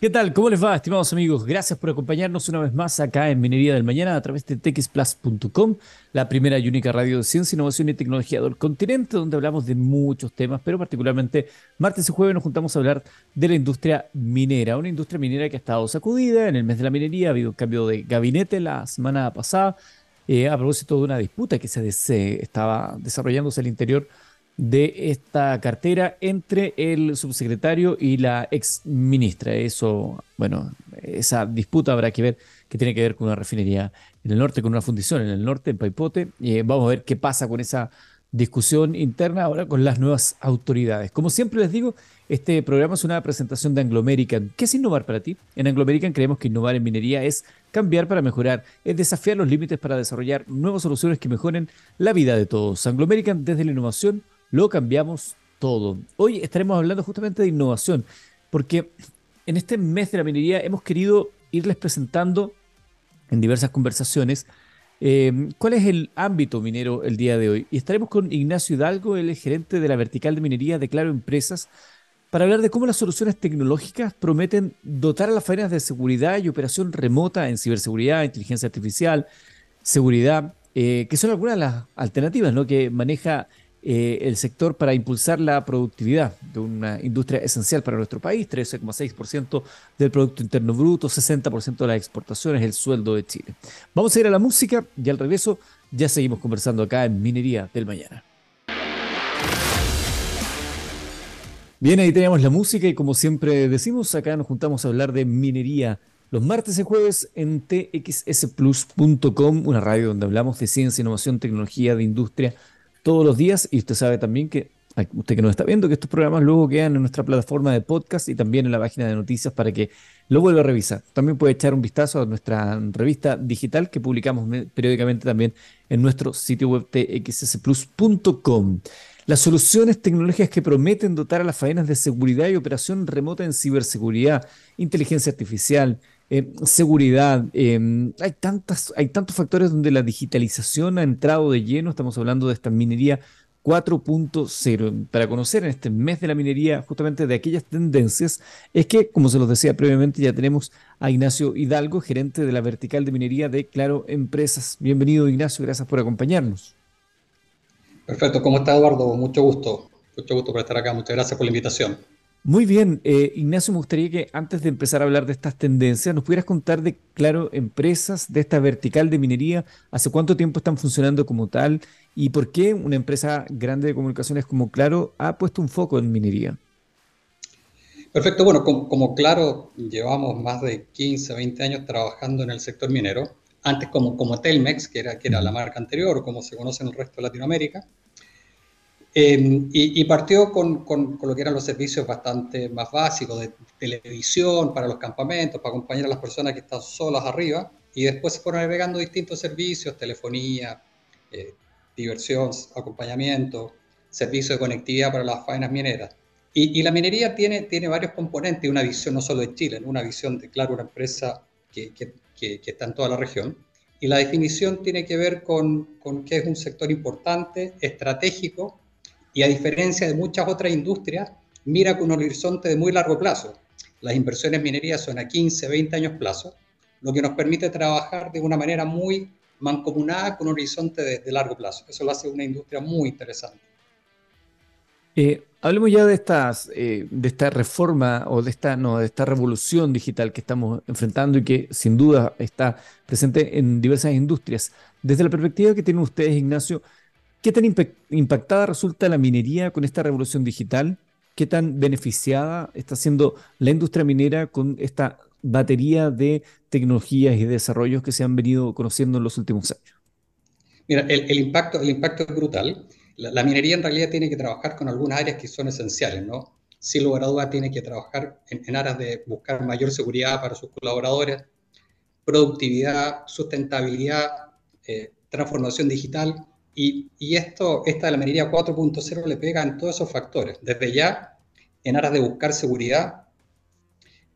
¿Qué tal? ¿Cómo les va, estimados amigos? Gracias por acompañarnos una vez más acá en Minería del Mañana a través de texplus.com, la primera y única radio de ciencia, innovación y tecnología del continente, donde hablamos de muchos temas, pero particularmente martes y jueves nos juntamos a hablar de la industria minera, una industria minera que ha estado sacudida en el mes de la minería, ha habido un cambio de gabinete la semana pasada, eh, a propósito de una disputa que se, se estaba desarrollándose al interior esta cartera entre el subsecretario y la ex ministra. Eso, bueno, esa disputa habrá que ver que tiene que ver con una refinería en el norte, con una fundición en el norte, en Paipote. Eh, vamos a ver qué pasa con esa discusión interna ahora con las nuevas autoridades. Como siempre les digo, este programa es una presentación de Anglo American. ¿Qué es innovar para ti? En Anglo American creemos que innovar en minería es cambiar para mejorar, es desafiar los límites para desarrollar nuevas soluciones que mejoren la vida de todos. Anglo American desde la innovación lo cambiamos todo. Hoy estaremos hablando justamente de innovación, porque en este mes de la minería hemos querido irles presentando en diversas conversaciones eh, cuál es el ámbito minero el día de hoy. Y estaremos con Ignacio Hidalgo, el gerente de la vertical de minería de Claro Empresas, para hablar de cómo las soluciones tecnológicas prometen dotar a las faenas de seguridad y operación remota en ciberseguridad, inteligencia artificial, seguridad, eh, que son algunas de las alternativas ¿no? que maneja eh, el sector para impulsar la productividad de una industria esencial para nuestro país, 13,6% del Producto Interno Bruto, 60% de las exportaciones, el sueldo de Chile. Vamos a ir a la música y al regreso ya seguimos conversando acá en Minería del Mañana. Bien, ahí tenemos la música y como siempre decimos, acá nos juntamos a hablar de minería los martes y jueves en txsplus.com, una radio donde hablamos de ciencia, innovación, tecnología, de industria, todos los días y usted sabe también que, usted que nos está viendo, que estos programas luego quedan en nuestra plataforma de podcast y también en la página de noticias para que lo vuelva a revisar. También puede echar un vistazo a nuestra revista digital que publicamos periódicamente también en nuestro sitio web txsplus.com. Las soluciones tecnológicas que prometen dotar a las faenas de seguridad y operación remota en ciberseguridad, inteligencia artificial, eh, seguridad. Em, hay, hay tantos factores donde la digitalización ha entrado de lleno. Estamos hablando de esta minería 4.0. Para conocer en este mes de la minería justamente de aquellas tendencias, es que, como se los decía previamente, ya tenemos a Ignacio Hidalgo, gerente de la vertical de minería de Claro Empresas. Bienvenido, Ignacio, gracias por acompañarnos. Perfecto, ¿cómo está Eduardo? Mucho gusto, mucho gusto por estar acá, muchas gracias por la invitación. Muy bien, eh, Ignacio, me gustaría que antes de empezar a hablar de estas tendencias, nos pudieras contar de, claro, empresas de esta vertical de minería, hace cuánto tiempo están funcionando como tal y por qué una empresa grande de comunicaciones como Claro ha puesto un foco en minería. Perfecto, bueno, como, Claro llevamos más de 15, 20 años trabajando en el sector minero, antes como, como Telmex, que era, que era la marca anterior, o como se conoce en el resto de Latinoamérica. Em, y, partió con, con, lo que eran los servicios bastante más básicos de televisión para los campamentos, para acompañar a las personas que están solas arriba, y después se fueron agregando distintos servicios, telefonía, eh, diversión, acompañamiento, servicios de conectividad para las faenas mineras. Y, la minería tiene, tiene varios componentes, una visión no solo de Chile, una visión de, claro, una empresa que, que, que, está en toda la región. Y la definición tiene que ver con, con que es un sector importante, estratégico, y a diferencia de muchas otras industrias, mira con un horizonte de muy largo plazo. Las inversiones minerías son a 15, 20 años plazo, lo que nos permite trabajar de una manera muy mancomunada con un horizonte de, largo plazo. Eso lo hace una industria muy interesante. Eh, hablemos ya de, eh, de esta reforma o de esta, no, de esta revolución digital que estamos enfrentando y que sin duda está presente en diversas industrias. Desde la perspectiva que tienen ustedes, Ignacio, ¿Qué tan impactada resulta la minería con esta revolución digital? ¿Qué tan beneficiada está siendo la industria minera con esta batería de tecnologías y desarrollos que se han venido conociendo en los últimos años? Mira, el, impacto, el impacto es brutal. La, minería en realidad tiene que trabajar con algunas áreas que son esenciales, ¿no? Sin lugar tiene que trabajar en, aras de buscar mayor seguridad para sus colaboradores, productividad, sustentabilidad, eh, transformación digital y, esto, esta de la minería 4.0 le pega en todos esos factores. Desde ya, en aras de buscar seguridad,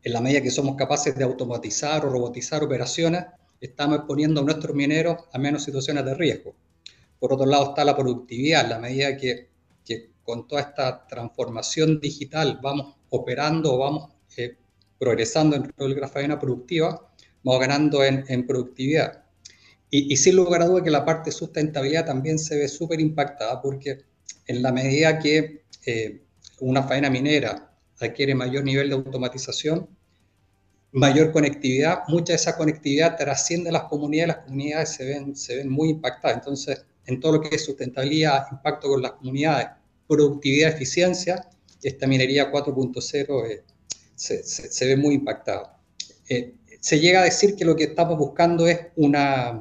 en la medida que somos capaces de automatizar o robotizar operaciones, estamos exponiendo a nuestros mineros a menos situaciones de riesgo. Por otro lado está la productividad, en la medida que, que con toda esta transformación digital vamos operando vamos eh, progresando dentro de la faena productiva, vamos ganando en, en productividad. Y, y, sin lugar a duda que la parte de sustentabilidad también se ve súper impactada porque en la medida que eh, una faena minera adquiere mayor nivel de automatización, mayor conectividad, mucha de esa conectividad trasciende a las comunidades, las comunidades se ven, se ven muy impactadas. Entonces, en todo lo que es sustentabilidad, impacto con las comunidades, productividad, eficiencia, esta minería 4.0 eh, se, se, ve muy impactada. Eh, se llega a decir que lo que estamos buscando es una,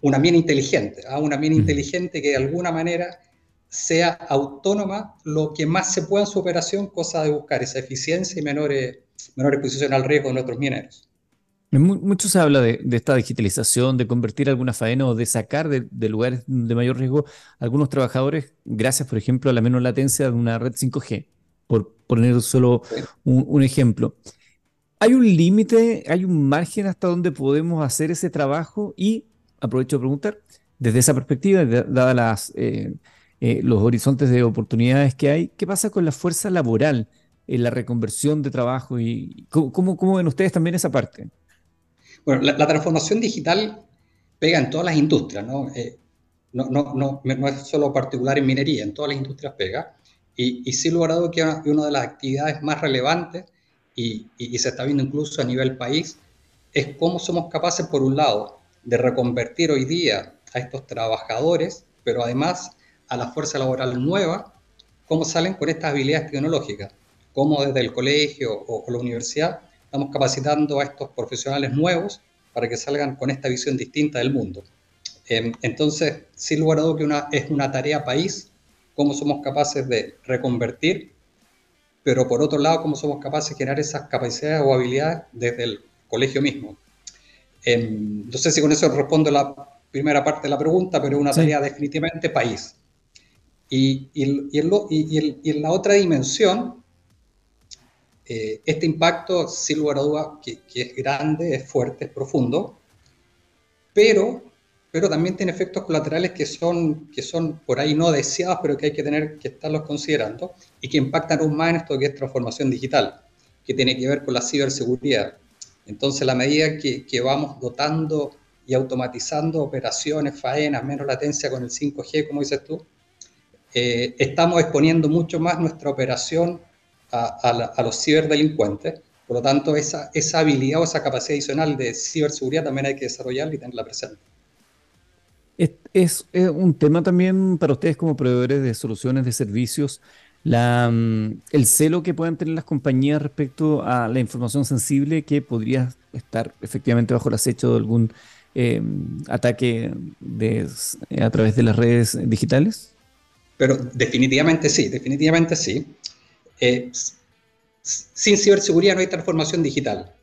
una mina inteligente, ¿ah? una mina inteligente que de alguna manera sea autónoma lo que más se pueda en su operación, cosa de buscar esa eficiencia y menor, menor exposición al riesgo de nuestros mineros. Mucho se habla de, esta digitalización, de convertir alguna faena o de sacar de, lugares de mayor riesgo algunos trabajadores, gracias, por ejemplo, a la menor latencia de una red 5G, por poner solo un, ejemplo. ¿Hay un límite, hay un margen hasta donde podemos hacer ese trabajo? Y aprovecho de preguntar, desde esa perspectiva, dadas las, eh, eh, los horizontes de oportunidades que hay, ¿qué pasa con la fuerza laboral en la reconversión de trabajo? ¿Y cómo, cómo ven ustedes también esa parte? Bueno, la, transformación digital pega en todas las industrias, ¿no? Eh, no, no, no, no, es solo particular en minería, en todas las industrias pega. Y, y a dudas que una de las actividades más relevantes, y, y, se está viendo incluso a nivel país, es cómo somos capaces, por un lado, de reconvertir hoy día a estos trabajadores, pero además a la fuerza laboral nueva, cómo salen con estas habilidades tecnológicas, cómo desde el colegio o, la universidad estamos capacitando a estos profesionales nuevos para que salgan con esta visión distinta del mundo. Em, entonces, sin lugar a dudas que es una tarea país, cómo somos capaces de reconvertir, pero por otro lado, cómo somos capaces de generar esas capacidades o habilidades desde el colegio mismo. No sé si con eso respondo la primera parte de la pregunta, pero es una tarea definitivamente país. Y, y, y, y en la otra dimensión, eh, este impacto, sin lugar a dudas, que, es grande, es fuerte, es profundo, pero, pero también tiene efectos colaterales que son, que son por ahí no deseados, pero que hay que tener que estarlos considerando y que impactan aún más en esto que es transformación digital, que tiene que ver con la ciberseguridad. Entonces, la medida que, vamos dotando y automatizando operaciones, faenas, menos latencia con el 5G, como dices tú, eh, estamos exponiendo mucho más nuestra operación a, los ciberdelincuentes. Por lo tanto, esa, habilidad o esa capacidad adicional de ciberseguridad también hay que desarrollarla y tenerla presente. Es, es, un tema también para ustedes como proveedores de soluciones, de servicios, la, mm, el celo que puedan tener las compañías respecto a la información sensible que podría estar efectivamente bajo el acecho de algún eh, ataque de, a través de las redes digitales? Pero definitivamente sí, definitivamente sí. Eh, sin ciberseguridad no hay transformación digital.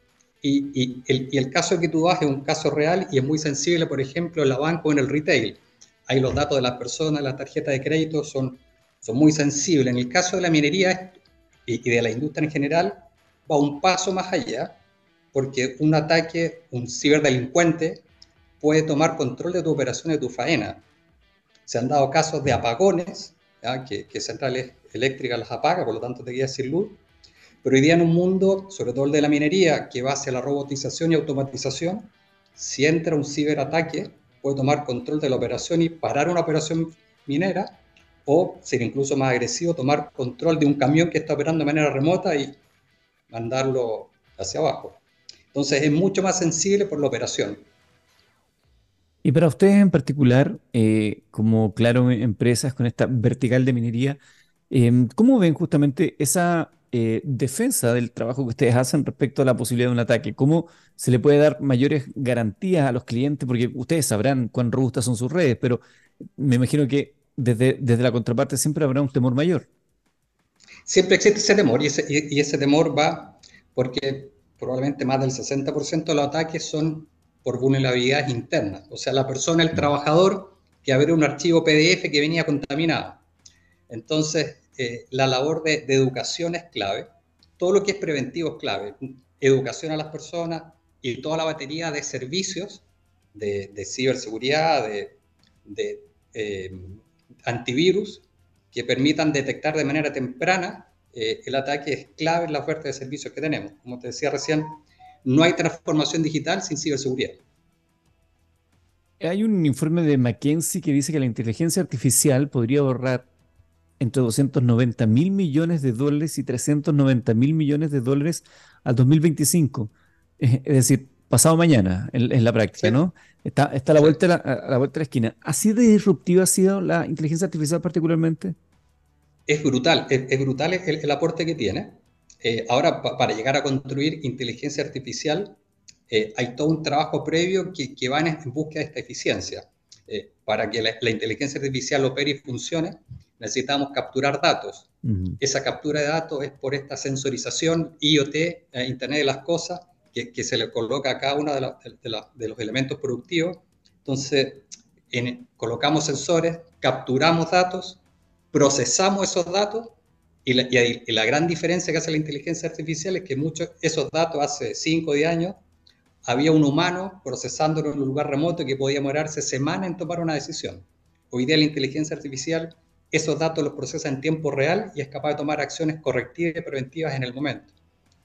Y, el, caso que tú das es un caso real y es muy sensible, por ejemplo, en la banca o en el retail. Ahí los datos de las personas, la tarjeta de crédito son, son muy sensibles. En el caso de la minería y, de la industria en general, va un paso más allá, porque un ataque, un ciberdelincuente, puede tomar control de tu operación, de tu faena. Se han dado casos de apagones, que, que centrales eléctrica las apaga, por lo tanto te quedas sin luz. Pero hoy día en un mundo, sobre todo el de la minería, que va hacia la robotización y automatización, si entra un ciberataque, puede tomar control de la operación y parar una operación minera, o ser incluso más agresivo, tomar control de un camión que está operando de manera remota y mandarlo hacia abajo. Entonces es mucho más sensible por la operación. Y para ustedes en particular, eh, como claro, empresas con esta vertical de minería, Em, ¿Cómo ven justamente esa eh, defensa del trabajo que ustedes hacen respecto a la posibilidad de un ataque? ¿Cómo se le puede dar mayores garantías a los clientes? Porque ustedes sabrán cuán robustas son sus redes, pero me imagino que desde, desde la contraparte siempre habrá un temor mayor. Siempre existe ese temor y ese, y ese temor va porque probablemente más del 60% de los ataques son por vulnerabilidades internas. O sea, la persona, el mm. trabajador, que abrió un archivo PDF que venía contaminado. Entonces, eh, la labor de, educación es clave. Todo lo que es preventivo es clave. Educación a las personas y toda la batería de servicios de, ciberseguridad, de, eh, antivirus, que permitan detectar de manera temprana eh, el ataque es clave en la oferta de servicios que tenemos. Como te decía recién, no hay transformación digital sin ciberseguridad. Hay un informe de McKinsey que dice que la inteligencia artificial podría ahorrar entre 290 mil millones de dólares y 390 mil millones de dólares al 2025. Es decir, pasado mañana en, la práctica, ¿no? Está, está a, la vuelta la, la vuelta de la esquina. ¿Así de disruptiva ha sido la inteligencia artificial particularmente? Es brutal, es, brutal el, aporte que tiene. Eh, ahora, para llegar a construir inteligencia artificial, eh, hay todo un trabajo previo que, que va en, búsqueda de esta eficiencia. Eh, para que la, inteligencia artificial opere y funcione, necesitamos capturar datos. Esa captura de datos es por esta sensorización IoT, Internet de las Cosas, que, se le coloca a cada uno de, los elementos productivos. Entonces, en, colocamos sensores, capturamos datos, procesamos esos datos y la, y la, gran diferencia que hace la inteligencia artificial es que muchos esos datos hace 5 o 10 años había un humano procesándolo en un lugar remoto que podía demorarse semanas en tomar una decisión. Hoy día la inteligencia artificial esos datos los procesa en tiempo real y es capaz de tomar acciones correctivas y preventivas en el momento.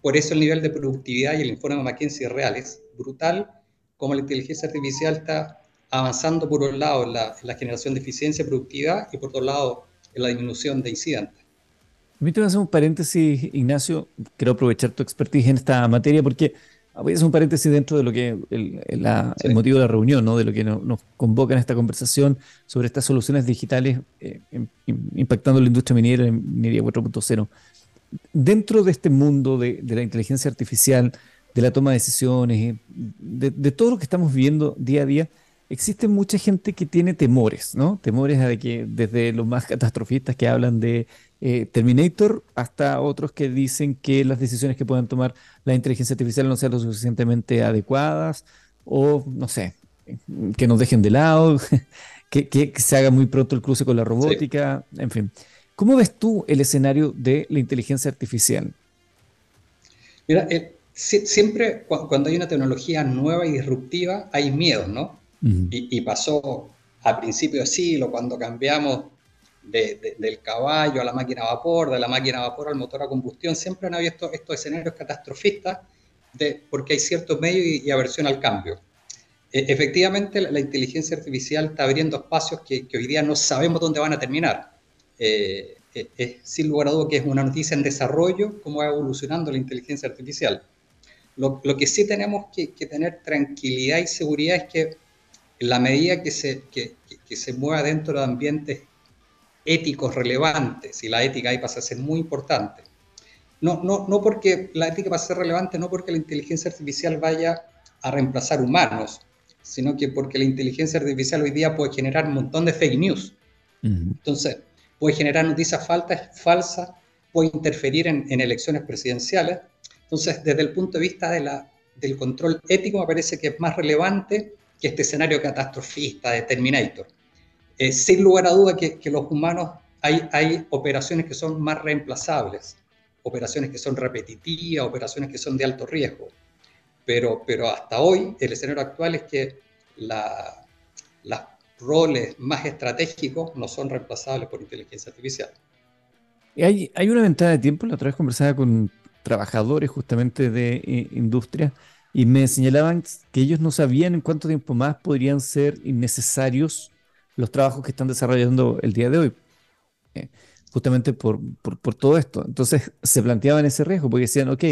Por eso el nivel de productividad y el informe de McKinsey es real, es brutal como la inteligencia artificial está avanzando por un lado en la, en la generación de eficiencia y productividad y por otro lado en la disminución de incidentes. Permíteme hacer un paréntesis, Ignacio. Quiero aprovechar tu expertise en esta materia porque voy a hacer un paréntesis dentro de lo que el, el motivo de la reunión, ¿no? de lo que nos convoca en esta conversación sobre estas soluciones digitales eh, impactando la industria minera, en minería 4.0. Dentro de este mundo de, de, la inteligencia artificial, de la toma de decisiones, de, de todo lo que estamos viviendo día a día, existe mucha gente que tiene temores, ¿no? Temores a de que desde los más catastrofistas que hablan de eh, Terminator hasta otros que dicen que las decisiones que puedan tomar la inteligencia artificial no sean lo suficientemente adecuadas o, no sé, que nos dejen de lado, que, se haga muy pronto el cruce con la robótica, en fin. ¿Cómo ves tú el escenario de la inteligencia artificial? Mira, eh, siempre cuando hay una tecnología nueva y disruptiva hay miedo, ¿no? y, pasó a principios de siglo, cuando cambiamos del caballo a la máquina a vapor, de la máquina a vapor al motor a combustión, siempre han habido estos, estos escenarios catastrofistas de, porque hay ciertos medios y, aversión al cambio. E, efectivamente, la, inteligencia artificial está abriendo espacios que, hoy día no sabemos dónde van a terminar. Eh, eh, es sin lugar a dudas que es una noticia en desarrollo, cómo va evolucionando la inteligencia artificial. Lo, lo que sí tenemos que, que, tener tranquilidad y seguridad es que en la medida que se, que, se mueva dentro de ambientes éticos relevantes, y la ética ahí pasa a ser muy importante, no, no, no porque la ética va a ser relevante, no porque la inteligencia artificial vaya a reemplazar humanos, sino que porque la inteligencia artificial hoy día puede generar un montón de fake news. Entonces, puede generar noticias falsas, puede interferir en, en, elecciones presidenciales. Entonces, desde el punto de vista de la, del control ético, me parece que es más relevante que este escenario catastrofista de Terminator. Eh, sin lugar a duda que, que, los humanos hay, hay operaciones que son más reemplazables, operaciones que son repetitivas, operaciones que son de alto riesgo. Pero, pero hasta hoy el escenario actual es que la, los roles más estratégicos no son reemplazables por inteligencia artificial. Hay, hay una ventana de tiempo, la otra vez conversaba con trabajadores justamente de eh, industria y me señalaban que ellos no sabían en cuánto tiempo más podrían ser innecesarios los trabajos que están desarrollando el día de hoy, eh, justamente por, por, todo esto. Entonces se planteaban ese riesgo, porque decían, ok,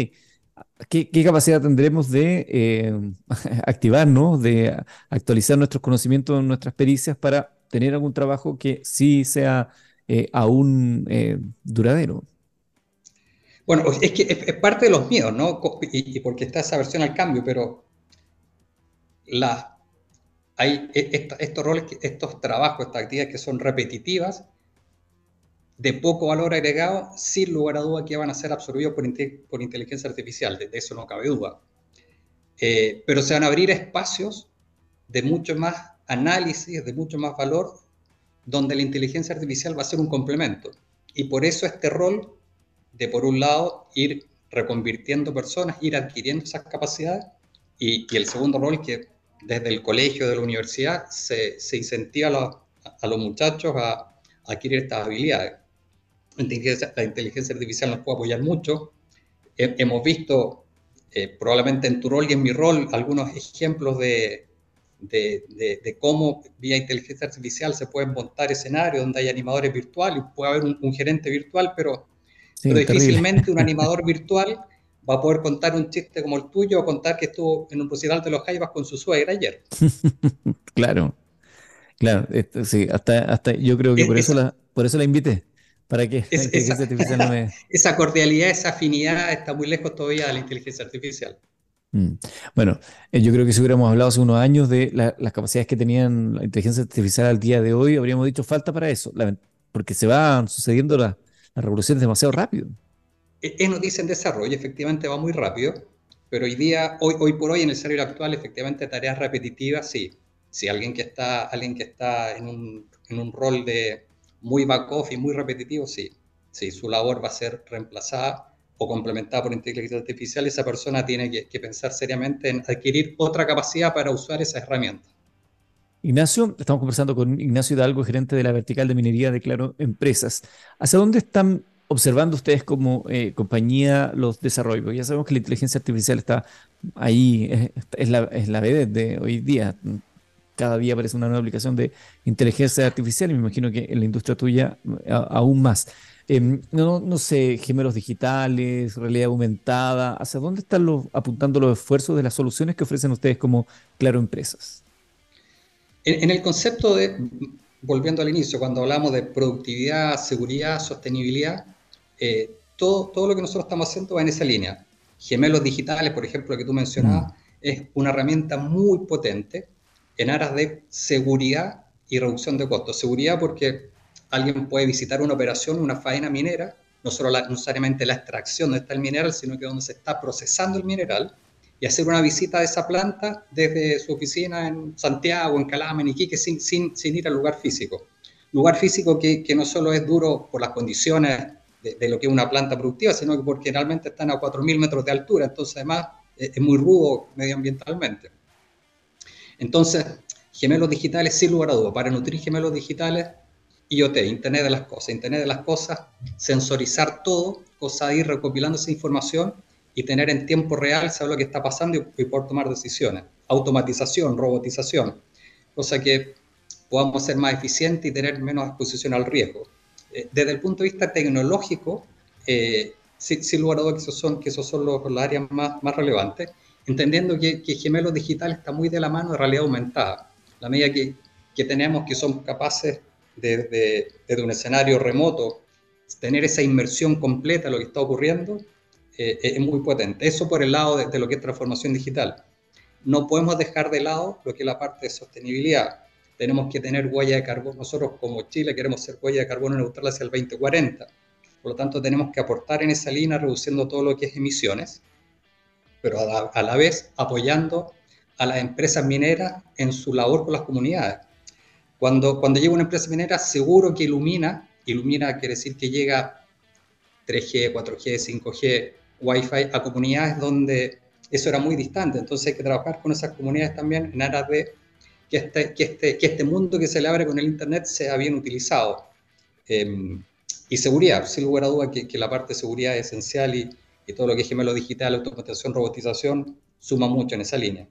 ¿qué, capacidad tendremos de eh, activarnos, de actualizar nuestros conocimientos, nuestras pericias para tener algún trabajo que sí sea eh, aún duradero? Bueno, es que es, parte de los miedos, ¿no? Y, porque está esa versión al cambio, pero la, hay e, estos roles, estos trabajos, estas actividades que son repetitivas, de poco valor agregado, sin lugar a duda que van a ser absorbidos por, por inteligencia artificial, de, eso no cabe duda. Eh, pero se van a abrir espacios de mucho más análisis, de mucho más valor, donde la inteligencia artificial va a ser un complemento. Y por eso este rol de, por un lado, ir reconvirtiendo personas, ir adquiriendo esas capacidades, y, el segundo rol que desde el colegio, de la universidad, se, se incentiva a los, a los muchachos a, adquirir estas habilidades. La inteligencia artificial nos puede apoyar mucho. hemos visto, eh, probablemente en tu rol y en mi rol, algunos ejemplos de, de, cómo vía inteligencia artificial se pueden montar escenarios donde hay animadores virtuales, puede haber un, gerente virtual, pero, difícilmente un animador virtual va a poder contar un chiste como el tuyo o contar que estuvo en un recital de los Jaivas con su suegra ayer. claro, claro, sí, hasta, hasta yo creo que por, eso la, por eso la invité. Para que la inteligencia esa, artificial no me... esa cordialidad, esa afinidad está muy lejos todavía de la inteligencia artificial. Mm. Bueno, eh, yo creo que si hubiéramos hablado hace unos años de las capacidades que tenían la inteligencia artificial al día de hoy, habríamos dicho falta para eso, porque se van sucediendo las revoluciones demasiado rápido. E, es noticia en desarrollo, efectivamente va muy rápido, pero hoy día, hoy, hoy por hoy en el escenario actual, efectivamente tareas repetitivas, sí. Si alguien que está, alguien que está en un, en un rol de muy back office, muy repetitivo, sí. Sí, su labor va a ser reemplazada o complementada por inteligencia artificial, esa persona tiene que, pensar seriamente en adquirir otra capacidad para usar esa herramienta. Ignacio, estamos conversando con Ignacio Hidalgo, gerente de la vertical de minería de Claro Empresas. ¿Hacia dónde están observando ustedes como eh, compañía los desarrollos? Ya sabemos que la inteligencia artificial está ahí, es, la, es la de hoy día. Cada día aparece una nueva aplicación de inteligencia artificial y me imagino que en la industria tuya aún más. Em, no, no sé, gemelos digitales, realidad aumentada, ¿hacia dónde están los, apuntando los esfuerzos de las soluciones que ofrecen ustedes como Claro Empresas? En, el concepto de, volviendo al inicio, cuando hablamos de productividad, seguridad, sostenibilidad, eh, todo, todo lo que nosotros estamos haciendo va en esa línea. Gemelos digitales, por ejemplo, que tú mencionabas, mm. es una herramienta muy potente en aras de seguridad y reducción de costos. Seguridad porque alguien puede visitar una operación, una faena minera, no solo necesariamente la extracción donde está el mineral, sino que donde se está procesando el mineral, y hacer una visita de esa planta desde su oficina en Santiago, en Calama, en Iquique, sin, sin, sin ir al lugar físico. Lugar físico que, que, no solo es duro por las condiciones de, lo que es una planta productiva, sino que porque realmente están a 4.000 metros de altura, entonces además es, es muy rudo medioambientalmente. Entonces, gemelos digitales, sin lugar a duda, para nutrir gemelos digitales IoT, Internet de las Cosas. Internet de las Cosas, sensorizar todo, cosa de ir recopilando esa información y tener en tiempo real saber lo que está pasando y, poder tomar decisiones. Automatización, robotización, cosa que podamos ser más eficientes y tener menos exposición al riesgo. Eh, desde el punto de vista tecnológico, eh, sin, lugar a dudas que esos son, que esos son los, las áreas más, más relevantes, entendiendo que, que Gemelos Digital está muy de la mano de realidad aumentada. La medida que, que tenemos que somos capaces desde, desde un escenario remoto, tener esa inmersión completa de lo que está ocurriendo, eh, es muy potente. Eso por el lado de, lo que es transformación digital. No podemos dejar de lado lo que es la parte de sostenibilidad. Tenemos que tener huella de carbono. Nosotros como Chile queremos ser huella de carbono neutral hacia el 2040. Por lo tanto, tenemos que aportar en esa línea reduciendo todo lo que es emisiones, pero a la vez apoyando a las empresas mineras en su labor con las comunidades. Cuando, cuando llega una empresa minera, seguro que ilumina, ilumina quiere decir que llega 3G, 4G, 5G, Wi-Fi a comunidades donde eso era muy distante. Entonces hay que trabajar con esas comunidades también en aras de que este, que este, que este mundo que se le abre con el Internet sea bien utilizado. Em, y seguridad, sin lugar a duda que, que, la parte de seguridad es esencial y, y todo lo que es gemelo digital, automatización, robotización, suma mucho en esa línea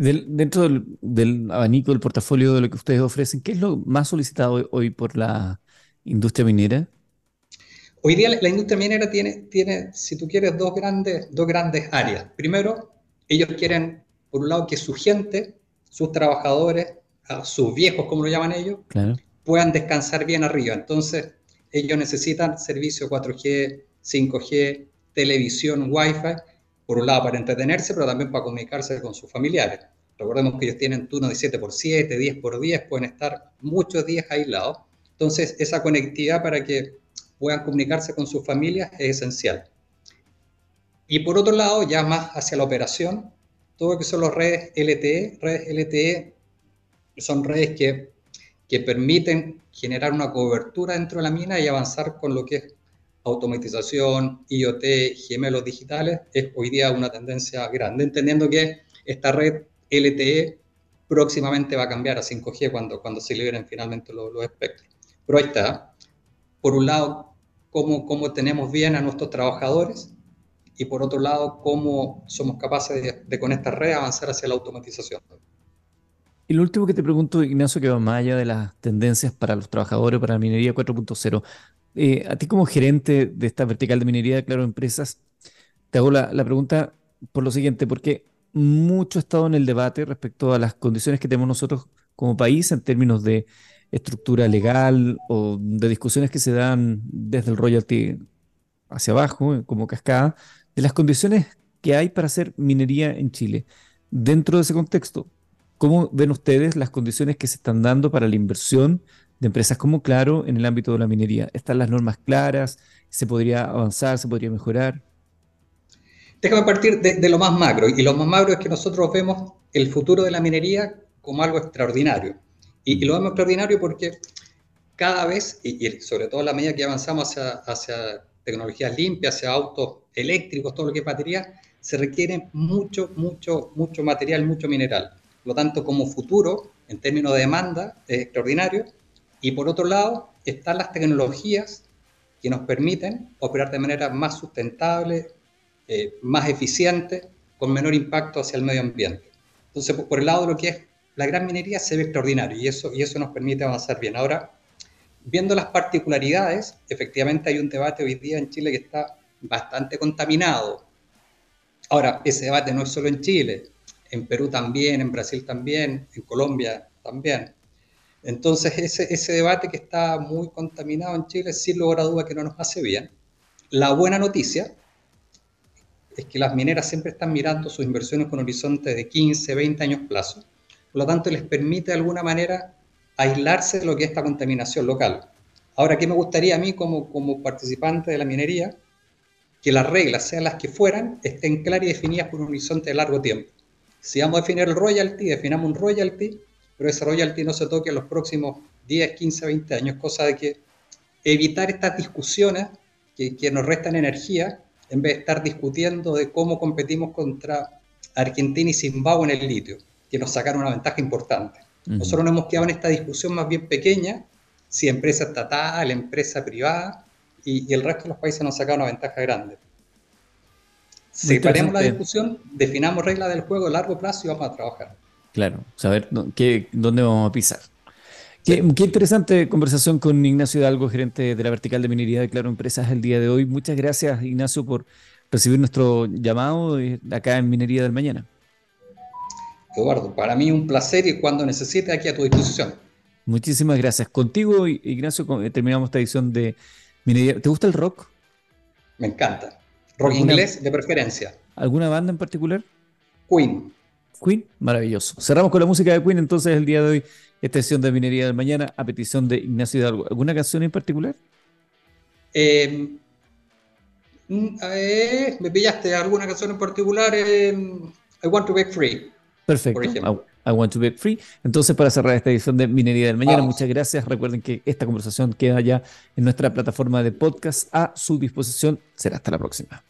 dentro del, abanico del portafolio de lo que ustedes ofrecen, ¿qué es lo más solicitado hoy, por la industria minera? Hoy día la, industria minera tiene, tiene, si tú quieres, dos grandes, dos grandes áreas. Primero, ellos quieren, por un lado, que su gente, sus trabajadores, sus viejos, como lo llaman ellos, puedan descansar bien arriba. Entonces, ellos necesitan servicio 4G, 5G, televisión, Wi-Fi, por un lado para entretenerse, pero también para comunicarse con sus familiares. Recordemos que ellos tienen turnos de 7 por 7, 10 por 10, pueden estar muchos días aislados. Entonces, esa conectividad para que puedan comunicarse con sus familias es esencial. Y por otro lado, ya más hacia la operación, todo lo que son las redes LTE, redes LTE son redes que, que permiten generar una cobertura dentro de la mina y avanzar con lo que es automatización, IoT, gemelos digitales, es hoy día una tendencia grande, entendiendo que esta red LTE próximamente va a cambiar a 5G cuando, cuando se liberen finalmente los, espectros. Pero ahí está. Por un lado, cómo, cómo tenemos bien a nuestros trabajadores y por otro lado, cómo somos capaces de, con esta red avanzar hacia la automatización. Y lo último que te pregunto, Ignacio, que va más allá de las tendencias para los trabajadores, para la minería 4.0, eh, a ti como gerente de esta vertical de minería de Claro Empresas, te hago la, la pregunta por lo siguiente, porque mucho ha estado en el debate respecto a las condiciones que tenemos nosotros como país en términos de estructura legal o de discusiones que se dan desde el royalty hacia abajo, como cascada, de las condiciones que hay para hacer minería en Chile. Dentro de ese contexto, ¿cómo ven ustedes las condiciones que se están dando para la inversión de empresas como Claro en el ámbito de la minería? ¿Están las normas claras? ¿Se podría avanzar? ¿Se podría mejorar? Déjame partir de, lo más macro. Y lo más macro es que nosotros vemos el futuro de la minería como algo extraordinario. Y, lo vemos extraordinario porque cada vez, y, sobre todo a la medida que avanzamos hacia, hacia tecnologías limpias, hacia autos eléctricos, todo lo que es batería, se requiere mucho, mucho, mucho material, mucho mineral. Por lo tanto, como futuro, en términos de demanda, es extraordinario. Y por otro lado, están las tecnologías que nos permiten operar de manera más sustentable, eh, más eficiente, con menor impacto hacia el medio ambiente. Entonces, por el lado de lo que es la gran minería, se ve extraordinario y eso, y eso nos permite avanzar bien. Ahora, viendo las particularidades, efectivamente hay un debate hoy día en Chile que está bastante contaminado. Ahora, ese debate no es solo en Chile, en Perú también, en Brasil también, en Colombia también. Entonces, ese, debate que está muy contaminado en Chile, sin lugar a duda que no nos hace bien. La buena noticia es que las mineras siempre están mirando sus inversiones con horizonte de 15, 20 años plazo. Por lo tanto, les permite de alguna manera aislarse de lo que es esta contaminación local. Ahora, ¿qué me gustaría a mí como, como participante de la minería? Que las reglas, sean las que fueran, estén claras y definidas por un horizonte de largo tiempo. Si vamos a definir el royalty, definamos un royalty, pero ese royalty no se toque en los próximos 10, 15, 20 años, cosa de que evitar estas discusiones que, que nos restan energía en vez de estar discutiendo de cómo competimos contra Argentina y Zimbabue en el litio, que nos sacaron una ventaja importante. Nosotros nos hemos quedado en esta discusión más bien pequeña, si empresa estatal, empresa privada, y, el resto de los países nos sacaron una ventaja grande. Separemos la discusión, definamos reglas del juego a largo plazo y vamos a trabajar. Claro, saber qué, dónde vamos a pisar. Qué, interesante conversación con Ignacio Hidalgo, gerente de la vertical de minería de Claro Empresas el día de hoy. Muchas gracias, Ignacio, por recibir nuestro llamado acá en Minería del Mañana. Eduardo, para mí un placer y cuando necesite aquí a tu disposición. Muchísimas gracias. Contigo, Ignacio, eh, terminamos esta edición de Minería. ¿Te gusta el rock? Me encanta. Rock inglés de preferencia. ¿Alguna banda en particular? Queen. Queen, maravilloso. Cerramos con la música de Queen entonces el día de hoy esta sesión de Minería del Mañana a petición de Ignacio Hidalgo. ¿Alguna canción en particular? Eh, mm, eh, me pillaste alguna canción en particular. I Want to Break Free. Perfecto. I, Want to Break Free. Entonces, para cerrar esta edición de Minería del Mañana, muchas gracias. Recuerden que esta conversación queda ya en nuestra plataforma de podcast a su disposición. Será hasta la próxima.